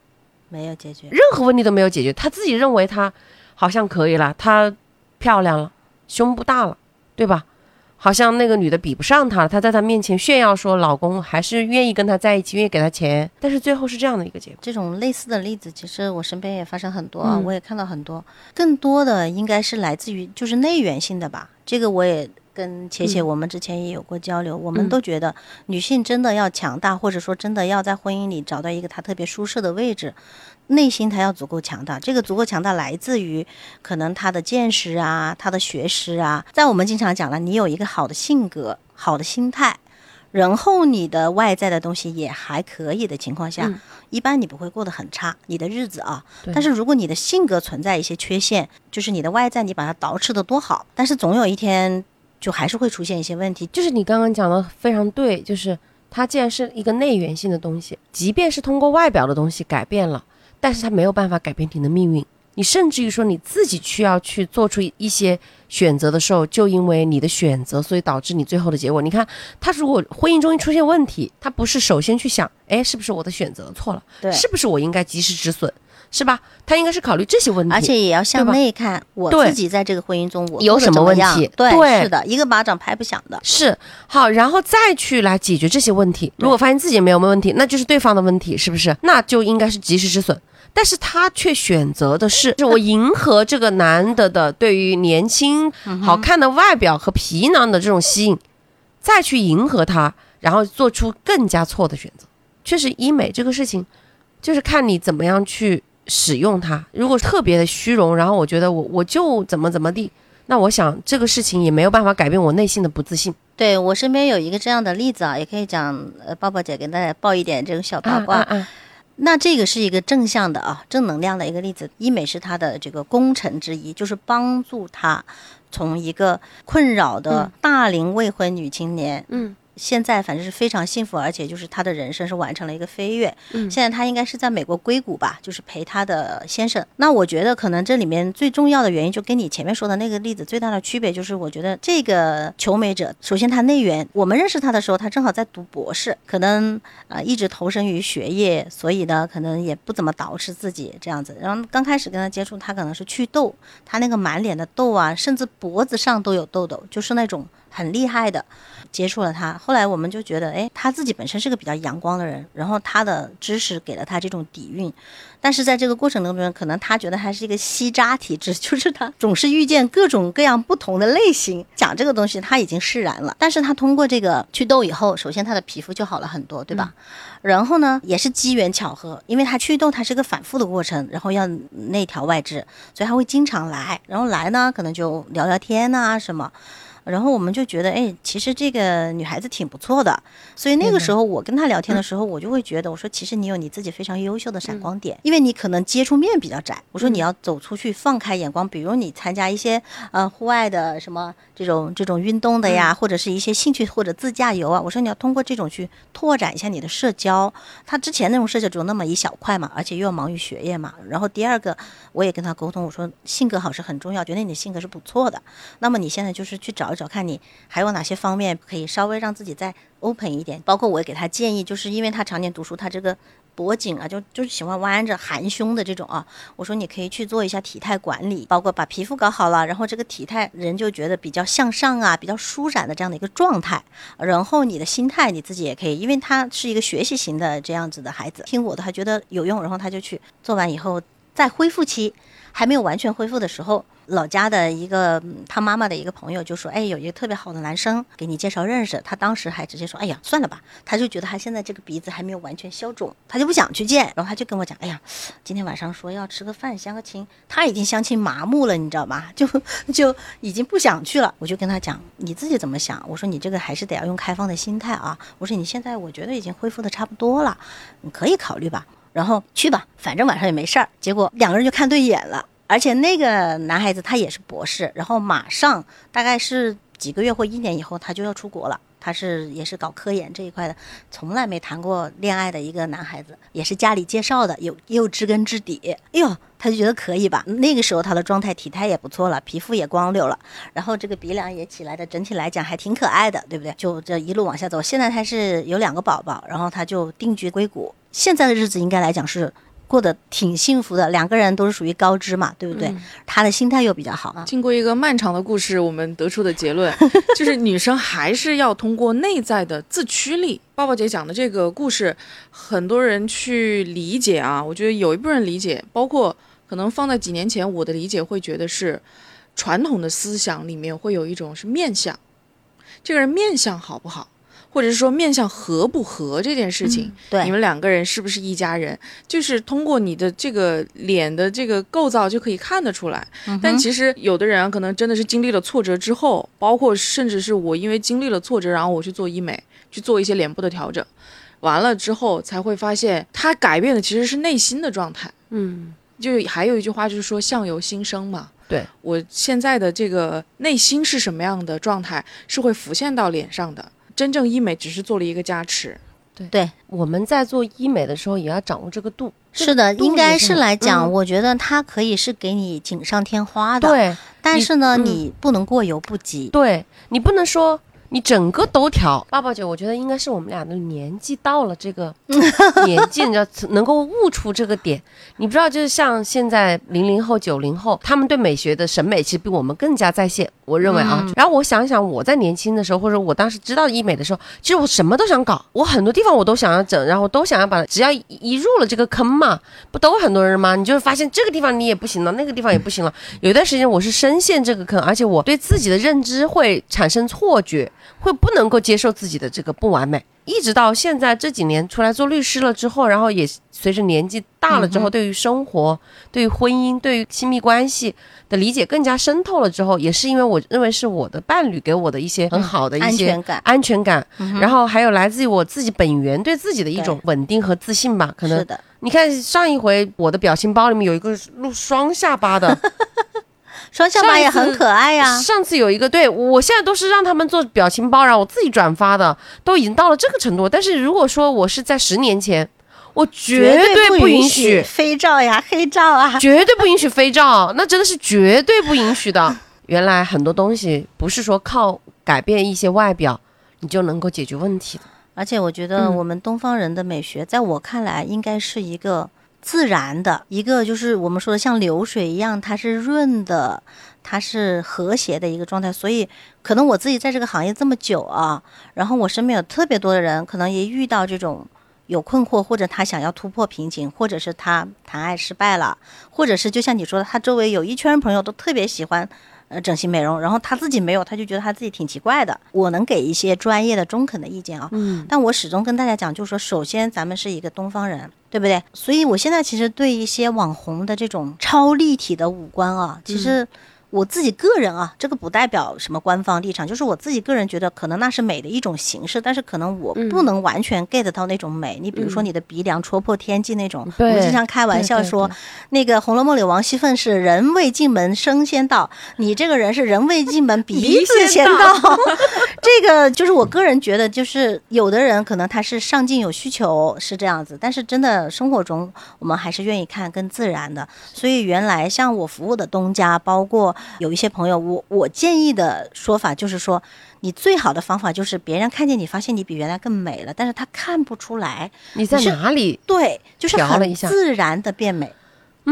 没有解决。任何问题都没有解决，他自己认为他好像可以了，她漂亮了，胸部大了，对吧？好像那个女的比不上他了，她在她面前炫耀说老公还是愿意跟她在一起，愿意给她钱，但是最后是这样的一个结果。这种类似的例子，其实我身边也发生很多啊，嗯我也看到很多。更多的应该是来自于就是内源性的吧。这个我也跟切切嗯我们之前也有过交流，我们嗯都觉得女性真的要强大，或者说真的要在婚姻里找到一个她特别舒适的位置。内心他要足够强大，这个足够强大来自于可能他的见识啊，他的学识啊。在我们经常讲了，你有一个好的性格、好的心态，然后你的外在的东西也还可以的情况下，嗯一般你不会过得很差，你的日子啊。但是如果你的性格存在一些缺陷，就是你的外在你把它捯饬的多好，但是总有一天就还是会出现一些问题。就是你刚刚讲的非常对，就是它既然是一个内源性的东西，即便是通过外表的东西改变了，但是它没有办法改变你的命运。你甚至于说你自己需要去做出一些选择的时候，就因为你的选择，所以导致你最后的结果。你看，他如果婚姻中一出现问题，他不是首先去想，哎，是不是我的选择错了？对，是不是我应该及时止损？是吧？他应该是考虑这些问题，而且也要向内看，我自己在这个婚姻中我有什么问题对，对是的，一个巴掌拍不响的。是好，然后再去来解决这些问题。如果发现自己没有问题，那就是对方的问题，是不是？那就应该是及时止损。但是他却选择的是，是我迎合这个男的的对于年轻、好看的外表和皮囊的这种吸引，再去迎合他，然后做出更加错的选择。确实，医美这个事情，就是看你怎么样去使用它。如果特别的虚荣，然后我觉得我我就怎么怎么地，那我想这个事情也没有办法改变我内心的不自信。对我身边有一个这样的例子啊，也可以讲，呃，抱抱姐给大家报一点这个小八卦。啊啊啊那这个是一个正向的啊，正能量的一个例子。医美是他的这个功臣之一，就是帮助他从一个困扰的嗯大龄未婚女青年，嗯现在反正是非常幸福，而且就是他的人生是完成了一个飞跃。嗯现在他应该是在美国硅谷吧，就是陪她的先生。那我觉得可能这里面最重要的原因，就跟你前面说的那个例子最大的区别，就是我觉得这个求美者，首先他内源，我们认识他的时候，他正好在读博士，可能呃一直投身于学业，所以呢，可能也不怎么捯饬自己这样子。然后刚开始跟他接触，他可能是祛痘，他那个满脸的痘啊，甚至脖子上都有痘痘，就是那种很厉害的。接触了他，后来我们就觉得，哎，他自己本身是个比较阳光的人，然后他的知识给了他这种底蕴，但是在这个过程当中，可能他觉得他是一个吸渣体质，就是他总是遇见各种各样不同的类型。讲这个东西他已经释然了，但是他通过这个祛痘以后，首先他的皮肤就好了很多，对吧？然后呢，也是机缘巧合，因为他祛痘它是个反复的过程，然后要内调外治，所以他会经常来，然后来呢，可能就聊聊天呐、什么。然后我们就觉得，哎，其实这个女孩子挺不错的。所以那个时候我跟她聊天的时候，我就会觉得，我说其实你有你自己非常优秀的闪光点，因为你可能接触面比较窄。我说你要走出去，放开眼光，比如你参加一些呃户外的什么这种这种运动的呀，或者是一些兴趣或者自驾游啊。我说你要通过这种去拓展一下你的社交。他之前那种社交只有那么一小块嘛，而且又要忙于学业嘛。然后第二个，我也跟他沟通，我说性格好是很重要，觉得你的性格是不错的。那么你现在就是去找一找，看你还有哪些方面可以稍微让自己再 open 一点。包括我也给他建议，就是因为他常年读书，他这个脖颈啊，就就是喜欢弯着含胸的这种啊。我说你可以去做一下体态管理，包括把皮肤搞好了，然后这个体态人就觉得比较向上啊，比较舒展的这样的一个状态。然后你的心态你自己也可以，因为他是一个学习型的这样子的孩子，听我的他觉得有用，然后他就去做完以后，在恢复期还没有完全恢复的时候。老家的一个他妈妈的一个朋友就说：“哎，有一个特别好的男生给你介绍认识。”他当时还直接说：“哎呀，算了吧。”他就觉得他现在这个鼻子还没有完全消肿，他就不想去见。然后他就跟我讲：“哎呀，今天晚上说要吃个饭相个亲，他已经相亲麻木了，你知道吗？就 就已经不想去了。”我就跟他讲：“你自己怎么想？”我说：“你这个还是得要用开放的心态啊。”我说：“你现在我觉得已经恢复的差不多了，你可以考虑吧。”然后去吧，反正晚上也没事儿。结果两个人就看对眼了。而且那个男孩子他也是博士，然后马上大概是几个月或一年以后他就要出国了，他是也是搞科研这一块的，从来没谈过恋爱的一个男孩子，也是家里介绍的，有又知根知底。哎呦，他就觉得可以吧？那个时候他的状态、体态也不错了，皮肤也光溜了，然后这个鼻梁也起来的，整体来讲还挺可爱的，对不对？就这一路往下走，现在他是有两个宝宝，然后他就定居硅谷，现在的日子应该来讲是。过得挺幸福的，两个人都是属于高知嘛，对不对？他的心态又比较好。经过一个漫长的故事，我们得出的结论 就是女生还是要通过内在的自驱力。抱抱姐讲的这个故事，很多人去理解啊，我觉得有一部分人理解，包括可能放在几年前，我的理解会觉得是传统的思想里面会有一种是面相，这个人面相好不好？或者是说面相合不合这件事情，对你们两个人是不是一家人，就是通过你的这个脸的这个构造就可以看得出来。但其实有的人可能真的是经历了挫折之后，包括甚至是我因为经历了挫折，然后我去做医美，去做一些脸部的调整，完了之后才会发现，他改变的其实是内心的状态。嗯，就还有一句话就是说相由心生嘛。对我现在的这个内心是什么样的状态，是会浮现到脸上的。真正医美只是做了一个加持，对，我们在做医美的时候也要掌握这个度。是的，应该是来讲，嗯我觉得它可以是给你锦上添花的，。对但是呢，你不能过犹不及。对，你不能说你整个都调。八宝姐，我觉得应该是我们俩的年纪到了这个 年纪，你知道能够悟出这个点。你不知道，就是像现在零零后、九零后，他们对美学的审美其实比我们更加在线。我认为啊，然后我想想，我在年轻的时候，或者我当时知道医美的时候，其实我什么都想搞，我很多地方我都想要整，然后都想要把，只要一一入了这个坑嘛，不都很多人吗？你就会发现这个地方你也不行了，那个地方也不行了。有一段时间我是深陷这个坑，而且我对自己的认知会产生错觉，会不能够接受自己的这个不完美。一直到现在这几年出来做律师了之后，然后也随着年纪大了之后，对于生活、对于婚姻、对于亲密关系的理解更加深透了之后，也是因为我认为是我的伴侣给我的一些很好的一些安全感。安全感，然后还有来自于我自己本源对自己的一种稳定和自信吧。可能是的，你看上一回我的表情包里面有一个露双下巴的，双下巴也很可爱呀、上次有一个，对我现在都是让他们做表情包，然后我自己转发的，都已经到了这个程度。但是如果说我是在十年前，我绝对不允许飞照呀、黑照啊。绝对不允许飞照，那真的是绝对不允许的。原来很多东西不是说靠改变一些外表你就能够解决问题的。而且我觉得嗯我们东方人的美学，在我看来应该是一个自然的，一个就是我们说的像流水一样，它是润的，它是和谐的一个状态。所以可能我自己在这个行业这么久啊，然后我身边有特别多的人，可能也遇到这种。有困惑，或者他想要突破瓶颈，或者是他谈爱失败了，或者是就像你说的，他周围有一圈朋友都特别喜欢呃整形美容，然后他自己没有，他就觉得他自己挺奇怪的。我能给一些专业的中肯的意见啊，嗯，但我始终跟大家讲，就是说，首先咱们是一个东方人，对不对？所以我现在其实对一些网红的这种超立体的五官啊，其实我自己个人啊，这个不代表什么官方立场，就是我自己个人觉得，可能那是美的一种形式，但是可能我不能完全 get 到那种美。你比如说你的鼻梁戳破天际那种，我对们经常开玩笑对对说对，那个《红楼梦》里王熙凤是人未进门声先到，你这个人是人未进门鼻子先到。这个就是我个人觉得，就是有的人可能他是上进有需求是这样子，但是真的生活中我们还是愿意看更自然的。所以原来像我服务的东家，包括有一些朋友，我我建议的说法就是说，你最好的方法就是别人看见你，发现你比原来更美了，但是他看不出来，你在哪里？对，就是很自然的变美。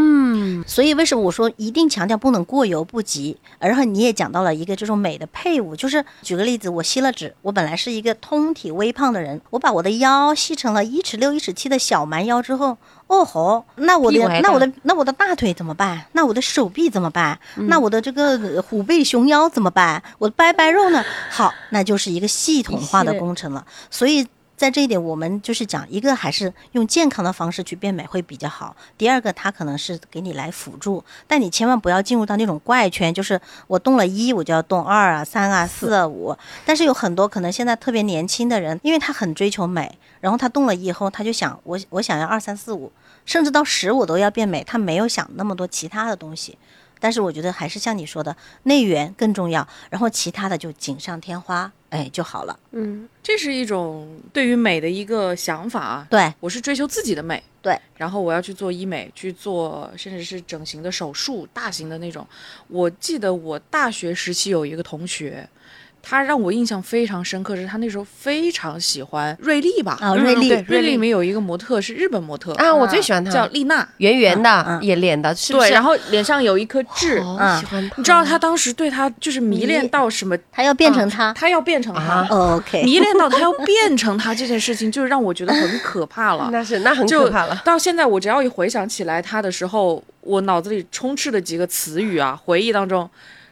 嗯，所以为什么我说一定强调不能过犹不及？然后你也讲到了一个这种美的配伍，就是举个例子，我吸了脂，我本来是一个通体微胖的人，我把我的腰吸成了一尺六、一尺七的小蛮腰之后，哦吼，那我的那我的那我的大腿怎么办？那我的手臂怎么办？嗯那我的这个呃虎背熊腰怎么办？我的拜拜肉呢？好，那就是一个系统化的工程了。所以在这一点，我们就是讲一个还是用健康的方式去变美会比较好。第二个，它可能是给你来辅助，但你千万不要进入到那种怪圈，就是我动了一，我就要动二啊、三啊、四啊、五。但是有很多可能现在特别年轻的人，因为他很追求美，然后他动了一以后，他就想我我想要二三四五，甚至到十我都要变美，他没有想那么多其他的东西。但是我觉得还是像你说的，内源更重要，然后其他的就锦上添花。哎就好了。嗯，这是一种对于美的一个想法啊。对，我是追求自己的美，对，然后我要去做医美，去做甚至是整形的手术，大型的那种。我记得我大学时期有一个同学，他让我印象非常深刻，是他那时候非常喜欢瑞丽吧？啊瑞丽对，瑞丽里面有一个模特是日本模特啊，我最喜欢她，叫丽娜，圆圆的嗯，也脸的，是不是？对，然后脸上有一颗痣。喜欢她，你知道他当时对她就是迷恋到什么？他要变成他。他要变成他啊，OK，迷恋到他要变成他这件事情，就让我觉得很可怕了。那是那很可怕了。到现在，我只要一回想起来他的时候，我脑子里充斥的几个词语啊，回忆当中，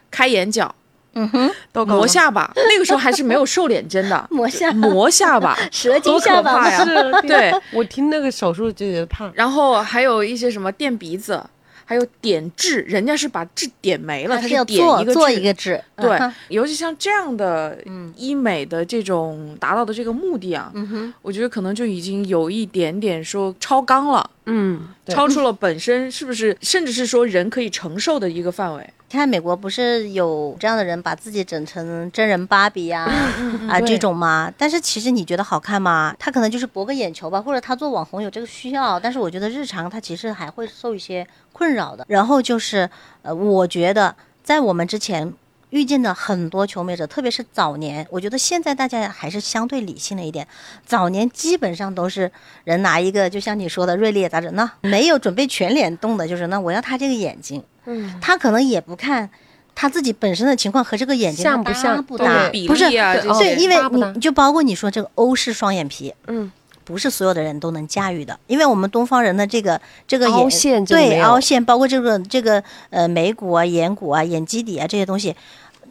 开眼角、嗯哼，都磨下巴，那个时候还是没有瘦脸针的，磨下磨下巴，蛇多可精下巴怕呀！对，我听那个手术就觉得怕。然后还有一些什么垫鼻子，还有点痣，人家是把痣点没了，他他是点一个做一个痣，对。尤其像这样的医美的这种达到的这个目的啊，嗯哼，我觉得可能就已经有一点点说超纲了，嗯，超出了本身是不是，甚至是说人可以承受的一个范围。看美国不是有这样的人把自己整成真人芭比呀、啊对这种吗？但是其实你觉得好看吗？他可能就是博个眼球吧，或者他做网红有这个需要，但是我觉得日常他其实还会受一些困扰的。然后就是呃，我觉得在我们之前。遇见的很多求美者，特别是早年，我觉得现在大家还是相对理性了一点。早年基本上都是人拿一个，就像你说的锐利咋整呢没有准备全脸动的，就是那我要他这个眼睛，嗯，他可能也不看他自己本身的情况和这个眼睛像不搭像不搭，比不是对因为你就包括你说这个欧式双眼皮，嗯，不是所有的人都能驾驭的，因为我们东方人的这个这个眼凹陷这个没有对凹陷，包括这个这个呃眉骨啊、眼骨啊、眼基底啊这些东西，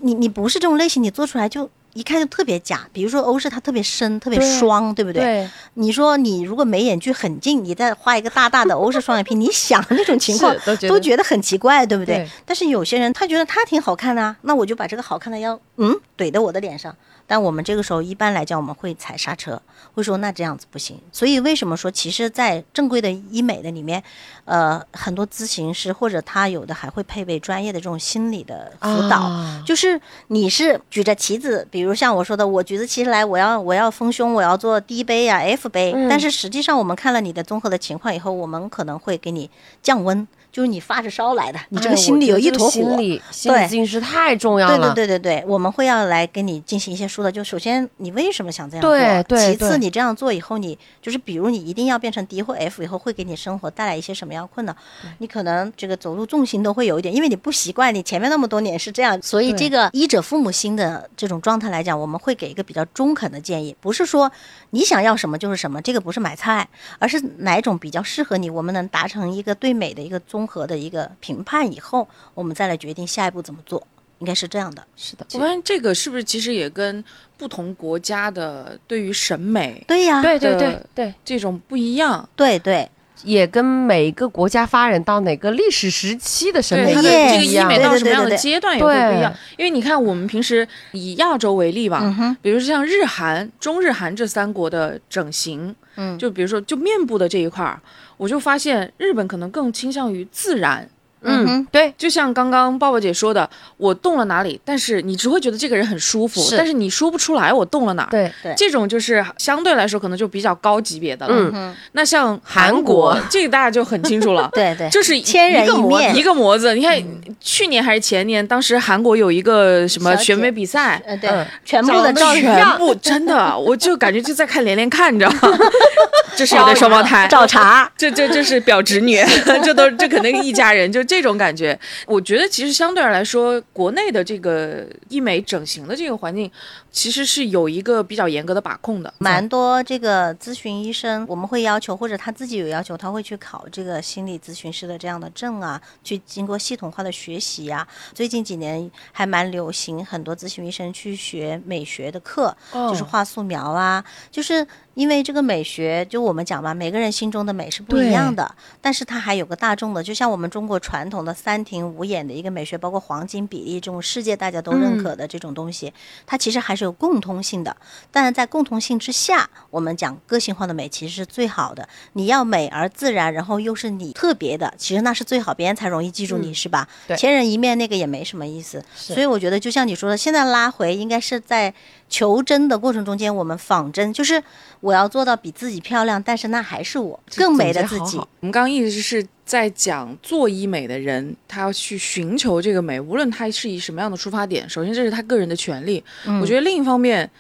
你你不是这种类型，你做出来就。一看就特别假，比如说欧式，它特别深，特别双，对不对？对，你说你如果眉眼距很近，你再画一个大大的欧式双眼皮，你想那种情况都觉得很奇怪，对不对？对但是有些人他觉得他挺好看的啊，那我就把这个好看的要嗯怼到我的脸上。但我们这个时候一般来讲，我们会踩刹车，会说那这样子不行。所以为什么说，其实，在正规的医美的里面，呃，很多咨询师或者他有的还会配备专业的这种心理的辅导。啊就是你是举着旗子，比如像我说的，我举着旗子来，我要我要丰胸，我要做 D 杯呀、F 杯，嗯但是实际上我们看了你的综合的情况以后，我们可能会给你降温，就是你发着烧来的，你这哎个心里有一坨火。心理心理对咨询师太重要了。对对对对对，我们会要来跟你进行一些疏导。就首先，你为什么想这样做？对对其次，你这样做以后，你就是比如你一定要变成 D 或 F 以后，会给你生活带来一些什么样困难？你可能这个走路重心都会有一点，因为你不习惯，你前面那么多年是这样，所以这个医者父母心的这种状态来讲，我们会给一个比较中肯的建议，不是说你想要什么就是什么，这个不是买菜，而是哪一种比较适合你，我们能达成一个对美的一个综合的一个评判以后，我们再来决定下一步怎么做，应该是这样的。是的，我发现这个是不是其实也跟不同国家的对于审美对呀，对对对对，这种不一样？对对。也跟每个国家发展到哪个历史时期的审美这个医不一样。美到什么样对对对对的阶段也会不一样。对。因为你看，我们平时以亚洲为例吧，嗯哼，比如说像日韩、中日韩这三国的整形，嗯。就比如说就面部的这一块儿，我就发现日本可能更倾向于自然。嗯。对，就像刚刚抱抱姐说的，我动了哪里，但是你只会觉得这个人很舒服，是。但是你说不出来我动了哪儿。对对。这种就是相对来说可能就比较高级别的了。嗯。嗯，那像韩韩国国，这个大家就很清楚了 对对，就是千人一个模一面。一个模子。你看，去年还是前年，当时韩国有一个什么选美比赛，呃对嗯，全部的照全片部真的，我就感觉就在看连连看，你知道吗？这是我的双胞胎，找茬，这这这是表侄女，这都这可能一家人，就这种感觉。我觉得其实相对来说，国内的这个医美整形的这个环境，其实是有一个比较严格的把控的。蛮多这个咨询医生，我们会要求，或者他自己有要求，他会去考这个心理咨询师的这样的证啊，去经过系统化的学习啊、最近几年还蛮流行，很多咨询医生去学美学的课，哦就是画素描啊，就是因为这个美学，就我们讲嘛，每个人心中的美是不一样的，但是它还有个大众的，就像我们中国传统的三庭五眼的一个美学，包括黄金比例这种世界大家都认可的这种东西，它其实还是有共通性的。但是在共同性之下，我们讲个性化的美其实是最好的。你要美而自然，然后又是你特别的，其实那是最好，别人才容易记住你，是吧？对千人一面那个也没什么意思。所以我觉得，就像你说的，现在拉回应该是在求真的过程中间，我们仿真，就是我要做到比自己漂亮，但是那还是我更美的自己好好。我们刚刚一直是在讲做医美的人，他要去寻求这个美，无论他是以什么样的出发点，首先这是他个人的权利。嗯我觉得另一方面，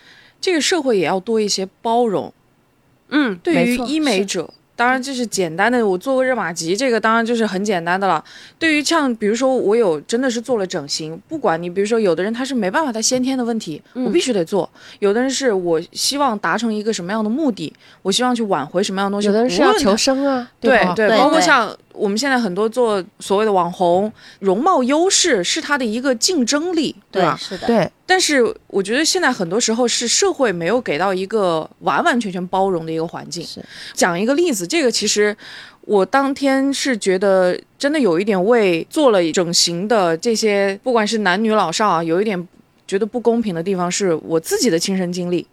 这个社会也要多一些包容。嗯，对于医美者，当然这是简单的，我做个热玛吉，这个当然就是很简单的了。对于像比如说我有真的是做了整形，不管你比如说有的人他是没办法，他先天的问题，嗯我必须得做；有的人是我希望达成一个什么样的目的，我希望去挽回什么样的东西，有的人是要求生啊，对对，对对包括像我们现在很多做所谓的网红，容貌优势是他的一个竞争力，对吧？是的，对，但是我觉得现在很多时候是社会没有给到一个完完全全包容的一个环境。是讲一个例子，这个其实我当天是觉得真的有一点为做了整形的这些，不管是男女老少啊，有一点觉得不公平的地方，是我自己的亲身经历。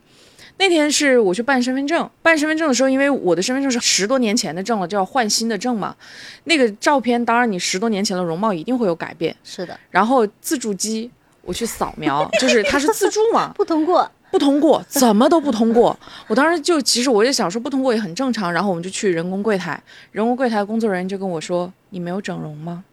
那天是我去办身份证，办身份证的时候，因为我的身份证是十多年前的证了，就要换新的证嘛。那个照片，当然你十多年前的容貌一定会有改变。是的，然后自助机我去扫描，就是它是自助嘛，不通过。不通过，怎么都不通过。我当时就其实我就想说不通过也很正常，然后我们就去人工柜台，人工柜台工作人员就跟我说：“你没有整容吗？”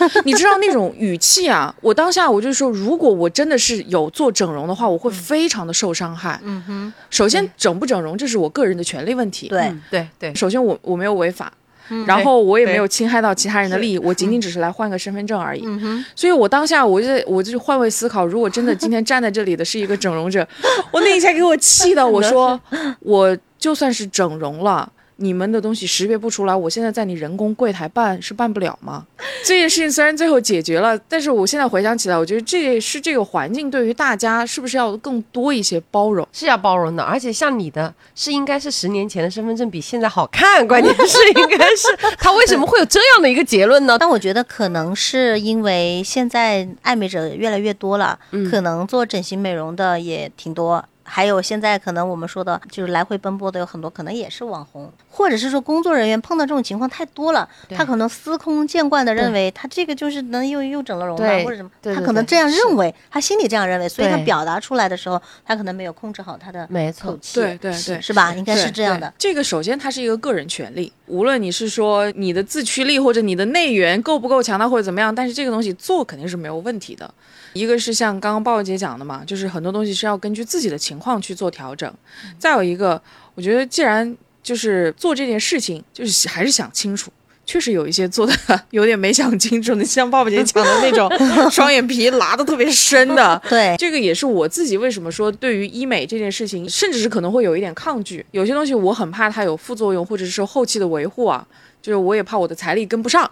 你知道那种语气啊，我当下我就说，如果我真的是有做整容的话，我会非常的受伤害。嗯哼，首先，整不整容这是我个人的权利问题。对，嗯对对，首先我我没有违法，嗯然后我也没有侵害到其他人的利益，我仅仅只是来换个身份证而已。嗯，所以我当下我就我就换位思考，如果真的今天站在这里的是一个整容者，我那一下给我气 的，我说我就算是整容了。你们的东西识别不出来，我现在在你人工柜台办是办不了吗？这件事情虽然最后解决了，但是我现在回想起来，我觉得这是这个环境对于大家是不是要更多一些包容？是要包容的，而且像你的是应该是十年前的身份证比现在好看，关键是应该是他为什么会有这样的一个结论呢？但我觉得可能是因为现在爱美者越来越多了，嗯可能做整形美容的也挺多。还有现在可能我们说的，就是来回奔波的有很多，可能也是网红，或者是说工作人员碰到这种情况太多了，他可能司空见惯的认为他这个就是能又又整了容了，或者什么，他可能这样认为，他心里这样认为，所以他表达出来的时候，他可能没有控制好他的没错口气，对对对，是吧？应该是这样的。这个首先它是一个个人权利，无论你是说你的自驱力或者你的内源够不够强大或者怎么样，但是这个东西做肯定是没有问题的。一个是像刚刚鲍姐讲的嘛，就是很多东西是要根据自己的情况去做调整。再有一个，我觉得既然就是做这件事情，就是还是想清楚。确实有一些做的 有点没想清楚的，像鲍宝姐讲的那种 双眼皮拉的特别深的，对，这个也是我自己为什么说对于医美这件事情，甚至是可能会有一点抗拒。有些东西我很怕它有副作用，或者是说后期的维护啊，就是我也怕我的财力跟不上，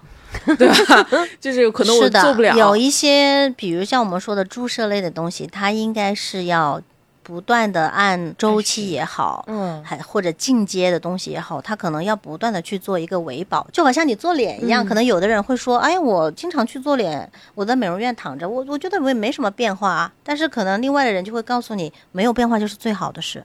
对吧？就是可能我做不了。有一些，比如像我们说的注射类的东西，它应该是要不断的按周期也好，嗯，还或者进阶的东西也好，它可能要不断的去做一个维保，就好像你做脸一样，可能有的人会说，哎，我经常去做脸，我在美容院躺着，我我觉得我也没什么变化啊，但是可能另外的人就会告诉你，没有变化就是最好的事，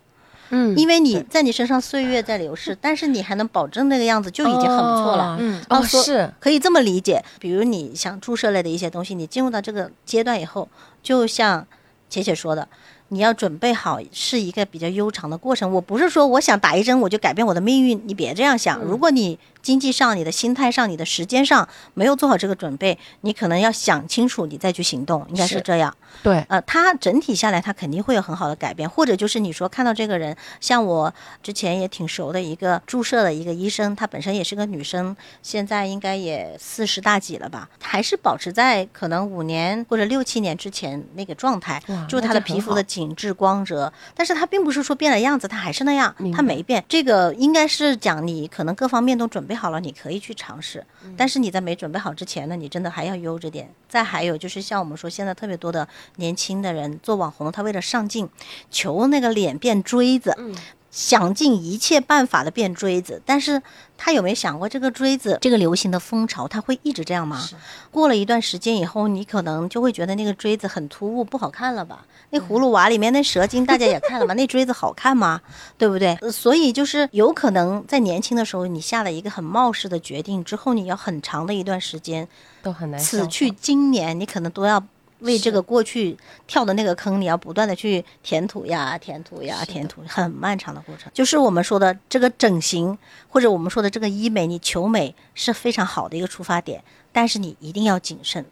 嗯因为你在你身上岁月在流逝，但是你还能保证那个样子，就已经很不错了。哦嗯，哦，是可以这么理解，比如你想注射类的一些东西，你进入到这个阶段以后，就像浅浅说的，你要准备好是一个比较悠长的过程。我不是说我想打一针我就改变我的命运，你别这样想。如果你经济上、你的心态上、你的时间上没有做好这个准备，你可能要想清楚，你再去行动，应该是是。这样。对，呃，他整体下来，他肯定会有很好的改变，或者就是你说看到这个人，像我之前也挺熟的一个注射的一个医生，她本身也是个女生，现在应该也四十大几了吧，还是保持在可能五年或者六七年之前那个状态哇，就是她的皮肤的紧致光泽，但是她并不是说变了样子，她还是那样明，她没变。这个应该是讲你可能各方面都准备好了，你可以去尝试，嗯但是你在没准备好之前呢，你真的还要悠着点。再还有就是像我们说现在特别多的年轻的人做网红，他为了上镜，求那个脸变锥子。嗯想尽一切办法的变锥子，但是他有没有想过，这个锥子这个流行的风潮，它会一直这样吗？过了一段时间以后，你可能就会觉得那个锥子很突兀，不好看了吧？那葫芦娃里面那蛇精，大家也看了吗？那锥子好看吗？对不对？呃所以就是有可能在年轻的时候，你下了一个很冒失的决定之后，你要很长的一段时间，都很难。此去经年，你可能都要为这个过去跳的那个坑，你要不断的去填土呀、填土呀、填土，很漫长的过程。就是我们说的这个整形，或者我们说的这个医美，你求美是非常好的一个出发点，但是你一定要谨慎，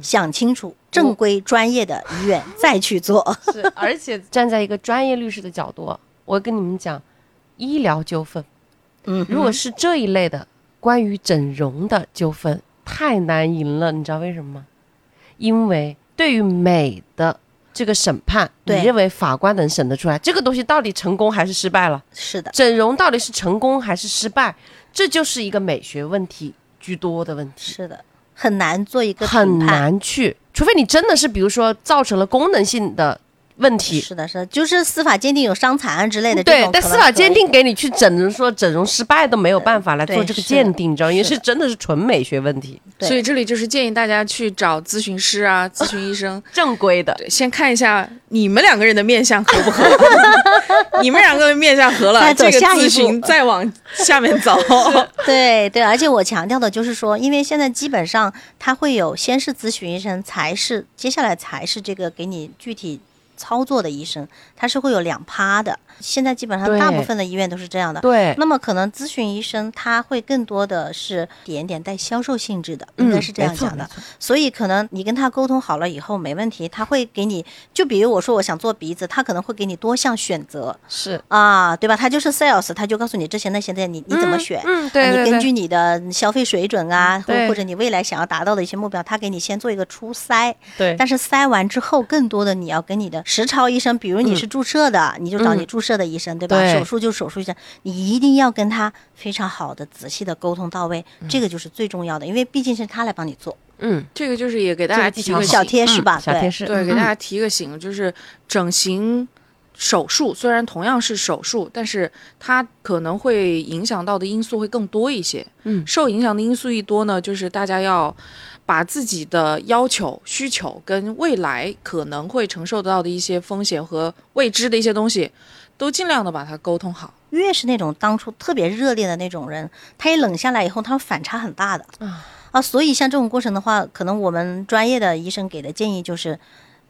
想清楚正规专业的医院再去做。是，而且 站在一个专业律师的角度，我跟你们讲，医疗纠纷，嗯如果是这一类的关于整容的纠纷，太难赢了，你知道为什么吗？因为对于美的这个审判，你认为法官能审得出来这个东西到底成功还是失败了？是的，整容到底是成功还是失败？这就是一个美学问题居多的问题。是的，很难做一个很。难去，除非你真的是比如说造成了功能性的问题，是的，是的，就是司法鉴定有伤残啊之类的，对但司法鉴定给你去整容，说整容失败都没有办法来做这个鉴定，你知道吗？因为是是真的是纯美学问题，对所以这里就是建议大家去找咨询师啊、咨询医生，正规的。对，先看一下你们两个人的面相合不合。你们两个人面相合了，这个咨询再往下面走。对对，而且我强调的就是说，因为现在基本上他会有先是咨询医生，才是接下来才是这个给你具体操作的医生，他是会有两趴的。现在基本上大部分的医院都是这样的。对，那么可能咨询医生他会更多的是点点带销售性质的，应该是这样讲的。所以可能你跟他沟通好了以后没问题，他会给你，就比如我说我想做鼻子，他可能会给你多项选择是啊，对吧？他就是 sales，他就告诉你这些那些的，你你怎么选？嗯，对对对，你根据你的消费水准啊，或或者你未来想要达到的一些目标，他给你先做一个初筛，对但是筛完之后，更多的你要跟你的实操医生，比如你是注射的，你就找你嗯。注射的医生，对吧？对。手术就手术医生，你一定要跟他非常好的、仔细的沟通到位，这个就是最重要的，因为毕竟是他来帮你做。嗯，这个就是也给大家提个小，贴士吧小贴士，对，嗯给大家提个醒，就是整形手术虽然同样是手术，但是它可能会影响到的因素会更多一些。嗯。受影响的因素一多呢，就是大家要把自己的要求、需求跟未来可能会承受得到的一些风险和未知的一些东西，都尽量的把它沟通好。越是那种当初特别热烈的那种人，他一冷下来以后，他反差很大的啊啊。所以像这种过程的话，可能我们专业的医生给的建议就是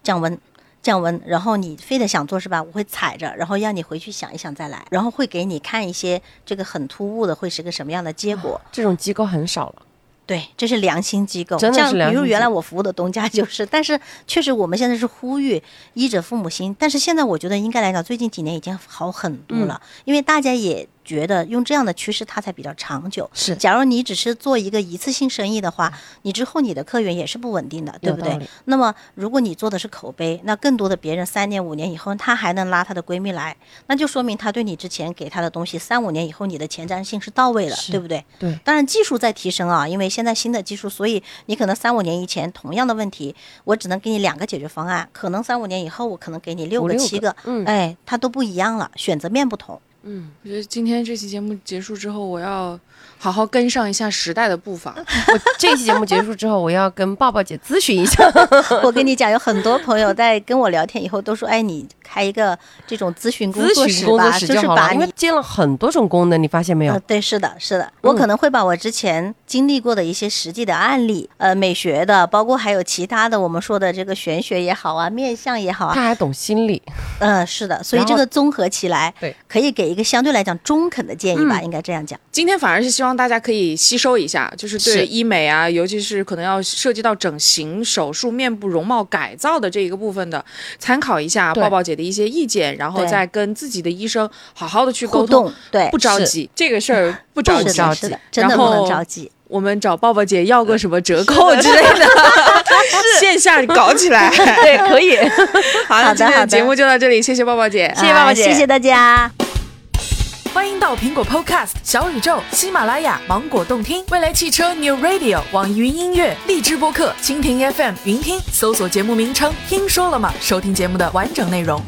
降温。降温，然后你非得想做是吧？我会踩着，然后让你回去想一想再来，然后会给你看一些这个很突兀的会是个什么样的结果。这种机构很少了。对，这是良心机构，真的是像比如原来我服务的东家就是，但是确实我们现在是呼吁医者父母心，但是现在我觉得应该来讲，最近几年已经好很多了，嗯因为大家也觉得用这样的趋势它才比较长久。是假如你只是做一个一次性生意的话，你之后你的客源也是不稳定的，对不对？那么如果你做的是口碑，那更多的别人三年五年以后，他还能拉他的闺蜜来，那就说明他对你之前给他的东西，三五年以后你的前瞻性是到位了，对不对？对，当然技术在提升啊，因为现在新的技术，所以你可能三五年以前同样的问题，我只能给你两个解决方案，可能三五年以后我可能给你六个七个，嗯哎，它都不一样了，选择面不同。嗯，我觉得今天这期节目结束之后，我要好好跟上一下时代的步伐。我这期节目结束之后，我要跟抱抱姐咨询一下。我跟你讲，有很多朋友在跟我聊天以后都说，哎，你开一个这种咨询工作咨询工作吧，室就是把你。接了很多种功能，你发现没有呃，？对，是的，是的，我可能会把我之前经历过的一些实际的案例，呃，美学的，包括还有其他的，我们说的这个玄学也好啊，面相也好啊，他还懂心理，嗯，是的，所以这个综合起来，对，可以给一个相对来讲中肯的建议吧，应该这样讲。今天反而是希望大家可以吸收一下，就是对医美啊，尤其是可能要涉及到整形手术、面部容貌改造的这一个部分的，参考一下抱抱姐的一些意见，然后再跟自己的医生好好的去沟互通动，，对不，着急，这个事儿不着急。是的，是的，真的然不能后着急。我们找抱抱姐要个什么折扣之类的，线下搞起来。对，可以。好，那今天的节目就到这里，谢谢抱抱姐。谢谢抱抱姐啊谢谢大家。欢迎到苹果 Podcast、小宇宙、喜马拉雅、芒果动听、未来汽车 New Radio、网易云音乐、荔枝播客、蜻蜓 FM、云听，搜索节目名称“听说了吗”，收听节目的完整内容。